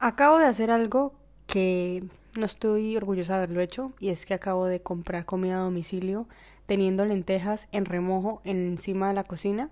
Acabo de hacer algo que no estoy orgullosa de haberlo hecho y es que acabo de comprar comida a domicilio teniendo lentejas en remojo encima de la cocina.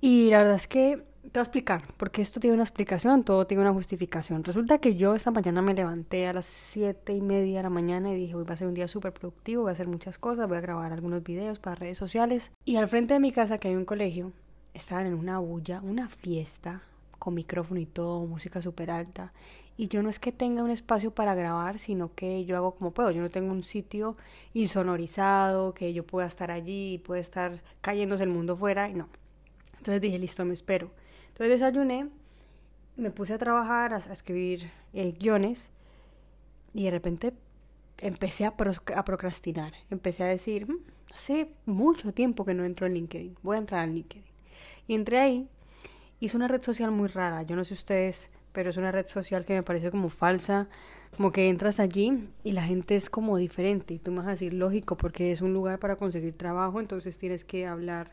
Y la verdad es que te voy a explicar, porque esto tiene una explicación, todo tiene una justificación. Resulta que yo esta mañana me levanté a las siete y media de la mañana y dije, hoy va a ser un día súper productivo, voy a hacer muchas cosas, voy a grabar algunos videos para redes sociales. Y al frente de mi casa, que hay un colegio, estaban en una bulla, una fiesta, con micrófono y todo, música súper alta. Y yo no es que tenga un espacio para grabar, sino que yo hago como puedo. Yo no tengo un sitio insonorizado, que yo pueda estar allí y pueda estar cayéndose el mundo fuera. Y no. Entonces dije, listo, me espero. Entonces desayuné, me puse a trabajar, a, escribir eh, guiones. Y de repente empecé a, a procrastinar. Empecé a decir, mm, hace mucho tiempo que no entro en LinkedIn. Voy a entrar en LinkedIn. Y entré ahí y es una red social muy rara. Yo no sé ustedes, pero es una red social que me parece como falsa. Como que entras allí y la gente es como diferente. Y tú me vas a decir, lógico, porque es un lugar para conseguir trabajo, entonces tienes que hablar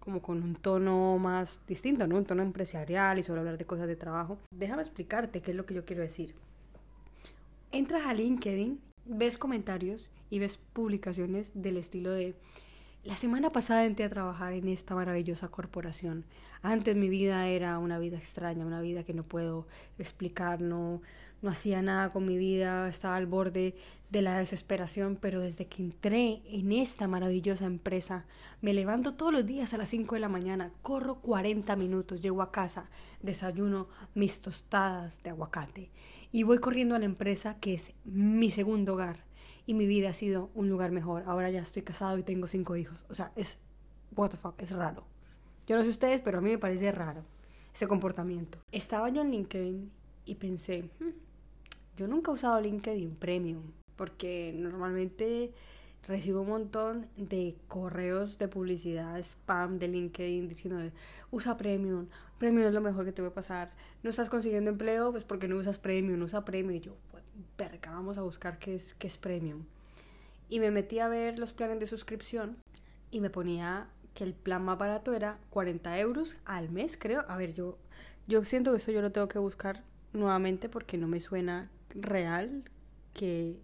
como con un tono más distinto, ¿no? Un tono empresarial y solo hablar de cosas de trabajo. Déjame explicarte qué es lo que yo quiero decir. Entras a LinkedIn, ves comentarios y ves publicaciones del estilo de la semana pasada entré a trabajar en esta maravillosa corporación. Antes mi vida era una vida extraña, una vida que no puedo explicar, no, no hacía nada con mi vida, estaba al borde de la desesperación, pero desde que entré en esta maravillosa empresa, me levanto todos los días a las 5 de la mañana, corro 40 minutos, llego a casa, desayuno mis tostadas de aguacate y voy corriendo a la empresa que es mi segundo hogar y mi vida ha sido un lugar mejor. Ahora ya estoy casado y tengo cinco hijos. O sea, es, what the fuck, es raro. Yo no sé ustedes, pero a mí me parece raro ese comportamiento. Estaba yo en LinkedIn y pensé, hmm, yo nunca he usado LinkedIn Premium porque normalmente recibo un montón de correos de publicidad, spam de LinkedIn diciendo, usa Premium, Premium es lo mejor que te puede pasar, no estás consiguiendo empleo, pues porque no usas Premium, usa Premium. Y yo, verga, vamos a buscar qué es, qué es premium. Y me metí a ver los planes de suscripción y me ponía que el plan más barato era 40 euros al mes, creo. A ver, yo, yo siento que esto yo lo tengo que buscar nuevamente porque no me suena real que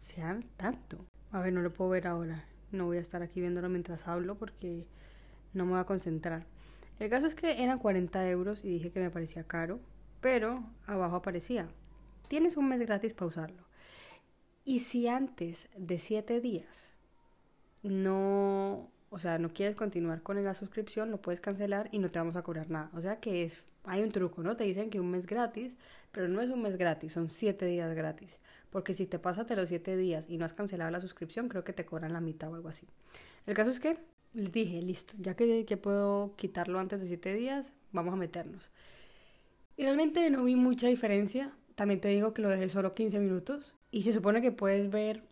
sean tanto. A ver, no lo puedo ver ahora. No voy a estar aquí viéndolo mientras hablo porque no me voy a concentrar. El caso es que eran 40 euros y dije que me parecía caro, pero abajo aparecía tienes un mes gratis para usarlo. Y si antes de siete días no, o sea, no quieres continuar con la suscripción, lo puedes cancelar y no te vamos a cobrar nada. O sea que es, hay un truco, ¿no? Te dicen que un mes gratis, pero no es un mes gratis, son siete días gratis. Porque si te pasas los siete días y no has cancelado la suscripción, creo que te cobran la mitad o algo así. El caso es que les dije, listo, ya que, que puedo quitarlo antes de siete días, vamos a meternos. Y realmente no vi mucha diferencia también te digo que lo dejé solo 15 minutos y se supone que puedes ver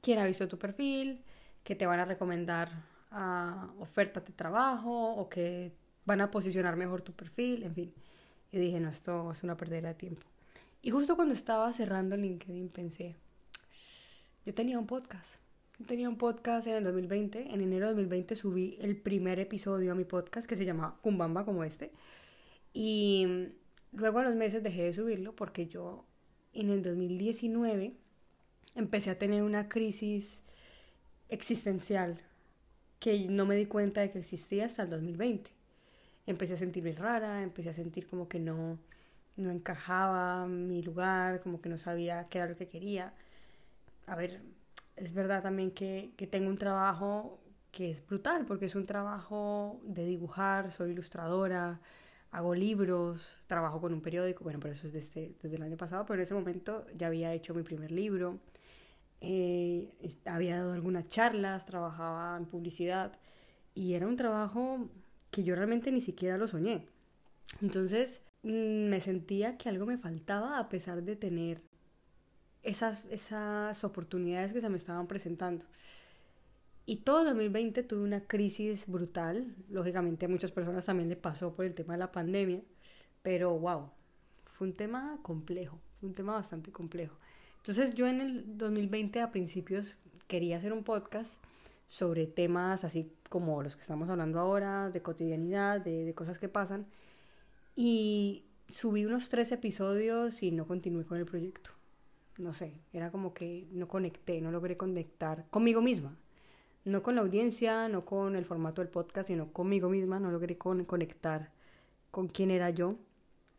quién ha visto tu perfil, que te van a recomendar a ofertas de trabajo o que van a posicionar mejor tu perfil, en fin. Y dije, no, esto es una pérdida de tiempo. Y justo cuando estaba cerrando LinkedIn pensé, yo tenía un podcast. Yo tenía un podcast en el 2020. En enero de 2020 subí el primer episodio a mi podcast que se llamaba Kumbamba como este. Y Luego a los meses dejé de subirlo porque yo en el 2019 empecé a tener una crisis existencial que no me di cuenta de que existía hasta el 2020. Empecé a sentirme rara, empecé a sentir como que no, no encajaba mi lugar, como que no sabía qué era lo que quería. A ver, es verdad también que, que tengo un trabajo que es brutal, porque es un trabajo de dibujar, soy ilustradora, hago libros, trabajo con un periódico, bueno, pero eso es desde, desde el año pasado, pero en ese momento ya había hecho mi primer libro, eh, había dado algunas charlas, trabajaba en publicidad y era un trabajo que yo realmente ni siquiera lo soñé. Entonces mm, me sentía que algo me faltaba a pesar de tener esas, esas oportunidades que se me estaban presentando. Y todo 2020 tuve una crisis brutal. Lógicamente a muchas personas también le pasó por el tema de la pandemia. Pero wow, fue un tema complejo, fue un tema bastante complejo. Entonces yo en el 2020 a principios quería hacer un podcast sobre temas así como los que estamos hablando ahora, de cotidianidad, de, de cosas que pasan. Y subí unos tres episodios y no continué con el proyecto. No sé, era como que no conecté, no logré conectar conmigo misma. No con la audiencia, no con el formato del podcast, sino conmigo misma. No logré conectar con quién era yo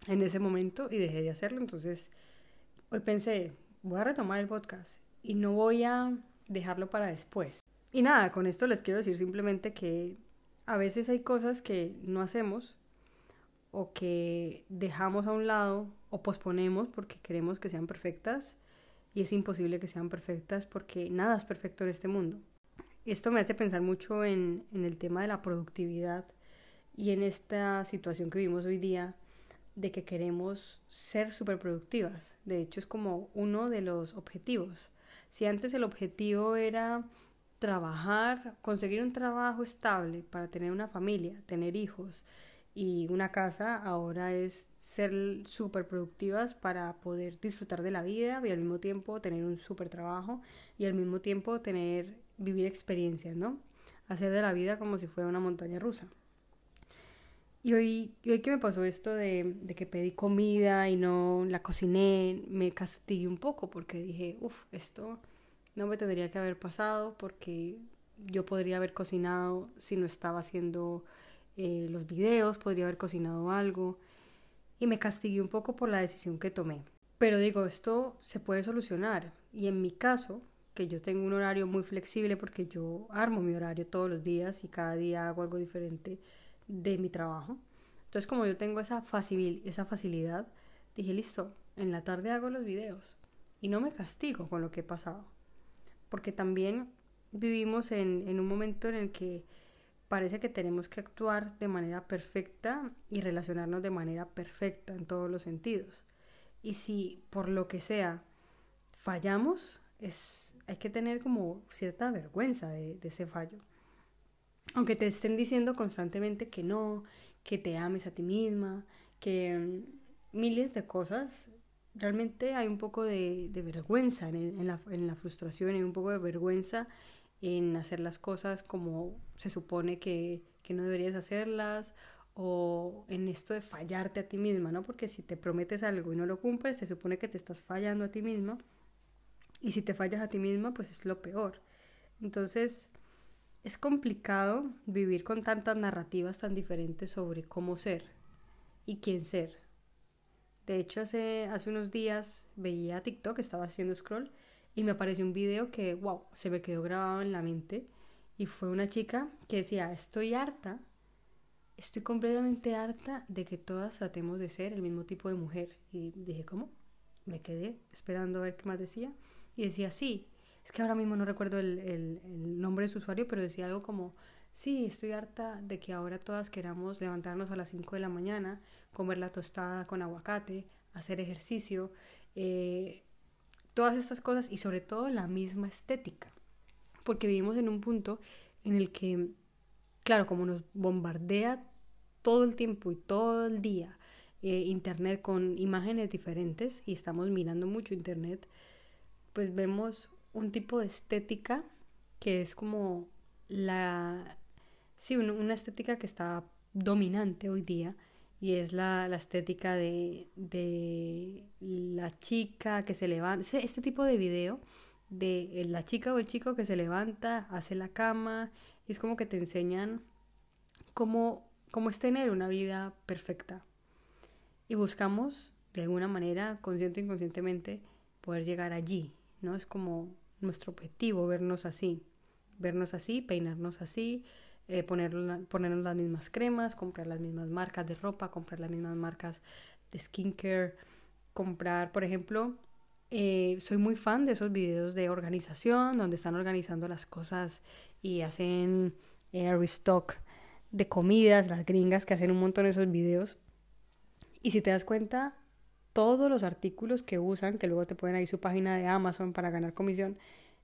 en ese momento y dejé de hacerlo. Entonces, hoy pensé, voy a retomar el podcast y no voy a dejarlo para después. Y nada, con esto les quiero decir simplemente que a veces hay cosas que no hacemos o que dejamos a un lado o posponemos porque queremos que sean perfectas y es imposible que sean perfectas porque nada es perfecto en este mundo. Esto me hace pensar mucho en, el tema de la productividad y en esta situación que vivimos hoy día de que queremos ser súper productivas. De hecho, es como uno de los objetivos. Si antes el objetivo era trabajar, conseguir un trabajo estable para tener una familia, tener hijos y una casa, ahora es ser súper productivas para poder disfrutar de la vida y al mismo tiempo tener un súper trabajo y al mismo tiempo tener, vivir experiencias, ¿no? Hacer de la vida como si fuera una montaña rusa. Y hoy, hoy que me pasó esto de, de, que pedí comida y no la cociné, me castigué un poco porque dije, uff, esto no me tendría que haber pasado porque yo podría haber cocinado si no estaba haciendo eh, los videos, podría haber cocinado algo. Y me castigué un poco por la decisión que tomé. Pero digo, esto se puede solucionar. Y en mi caso, que yo tengo un horario muy flexible porque yo armo mi horario todos los días y cada día hago algo diferente de mi trabajo. Entonces, como yo tengo esa, facil esa facilidad, dije, listo, en la tarde hago los videos y no me castigo con lo que he pasado. Porque también vivimos en, en un momento en el que parece que tenemos que actuar de manera perfecta y relacionarnos de manera perfecta en todos los sentidos. Y si por lo que sea fallamos, es, hay que tener como cierta vergüenza de ese fallo aunque te estén diciendo constantemente que no, que te ames a ti misma, que mm, miles de cosas, realmente hay un poco de, vergüenza en, la, en, la, frustración, hay un poco de vergüenza en hacer las cosas como se supone que, que no deberías hacerlas o en esto de fallarte a ti misma, ¿no? Porque si te prometes algo y no lo cumples, se supone que te estás fallando a ti misma y si te fallas a ti misma, pues es lo peor. Entonces, es complicado vivir con tantas narrativas tan diferentes sobre cómo ser y quién ser. De hecho, hace, hace unos días veía TikTok, estaba haciendo scroll y me apareció un video que, wow, se me quedó grabado en la mente y fue una chica que decía, estoy harta, estoy completamente harta de que todas tratemos de ser el mismo tipo de mujer. Y dije, ¿cómo? Me quedé esperando a ver qué más decía y decía, sí, es que ahora mismo no recuerdo el, el, nombre de su usuario, pero decía algo como, sí, estoy harta de que ahora todas queramos levantarnos a las 5 de la mañana, comer la tostada con aguacate, hacer ejercicio, eh, todas estas cosas y sobre todo la misma estética, porque vivimos en un punto en el que, claro, como nos bombardea todo el tiempo y todo el día eh, Internet con imágenes diferentes y estamos mirando mucho Internet, pues vemos un tipo de estética que es como la... Sí, una estética que está dominante hoy día y es la, estética de, de, la chica que se levanta, este tipo de video de la chica o el chico que se levanta, hace la cama, y es como que te enseñan cómo, cómo es tener una vida perfecta. Y buscamos, de alguna manera, consciente o inconscientemente, poder llegar allí, ¿no? Es como nuestro objetivo, vernos así, vernos así, peinarnos así, eh, ponernos las mismas cremas, comprar las mismas marcas de ropa, comprar las mismas marcas de skincare, comprar, por ejemplo, eh, soy muy fan de esos videos de organización donde están organizando las cosas y hacen eh, restock de comidas, las gringas que hacen un montón de esos videos. Y si te das cuenta, todos los artículos que usan, que luego te ponen ahí su página de Amazon para ganar comisión,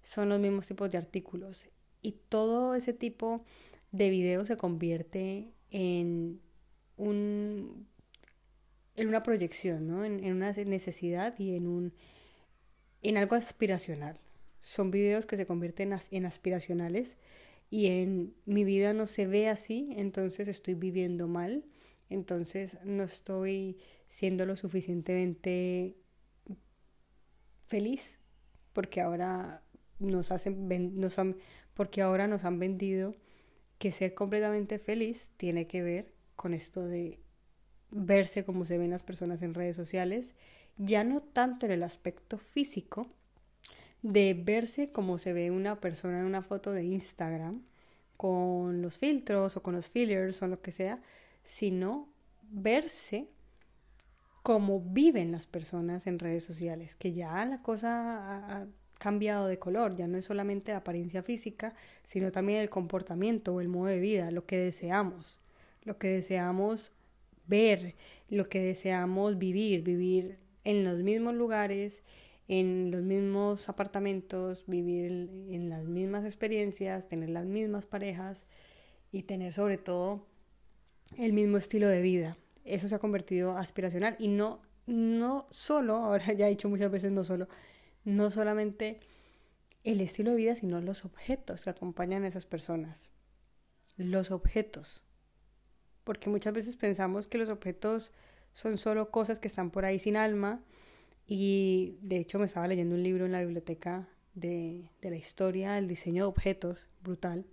son los mismos tipos de artículos. Y todo ese tipo de video se convierte en un en una proyección, ¿no? En, una necesidad y en un en algo aspiracional. Son videos que se convierten en aspiracionales y en mi vida no se ve así, entonces estoy viviendo mal, entonces no estoy siendo lo suficientemente feliz, porque ahora nos hacen, nos porque ahora nos han vendido que ser completamente feliz tiene que ver con esto de verse como se ven las personas en redes sociales, ya no tanto en el aspecto físico, de verse como se ve una persona en una foto de Instagram, con los filtros o con los fillers o lo que sea, sino verse como viven las personas en redes sociales, que ya la cosa ha cambiado de color, ya no es solamente la apariencia física, sino también el comportamiento o el modo de vida, lo que deseamos, lo que deseamos ver, lo que deseamos vivir, vivir en los mismos lugares, en los mismos apartamentos, vivir en las mismas experiencias, tener las mismas parejas y tener sobre todo el mismo estilo de vida. Eso se ha convertido aspiracional y no, no solo, ahora ya he dicho muchas veces no solo, no solamente el estilo de vida, sino los objetos que acompañan a esas personas. Los objetos. Porque muchas veces pensamos que los objetos son solo cosas que están por ahí sin alma y de hecho me estaba leyendo un libro en la biblioteca de, de la historia del diseño de objetos, brutal,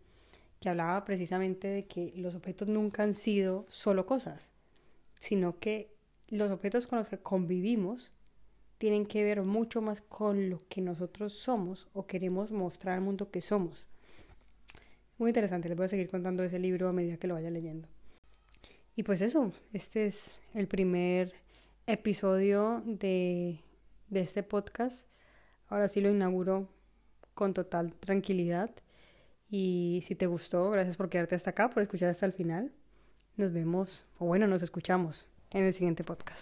que hablaba precisamente de que los objetos nunca han sido solo cosas, sino que los objetos con los que convivimos tienen que ver mucho más con lo que nosotros somos o queremos mostrar al mundo que somos. Muy interesante, les voy a seguir contando ese libro a medida que lo vaya leyendo. Y pues eso, este es el primer episodio de, de este podcast. Ahora sí lo inauguro con total tranquilidad. Y si te gustó, gracias por quedarte hasta acá, por escuchar hasta el final. Nos vemos, o bueno, nos escuchamos en el siguiente podcast.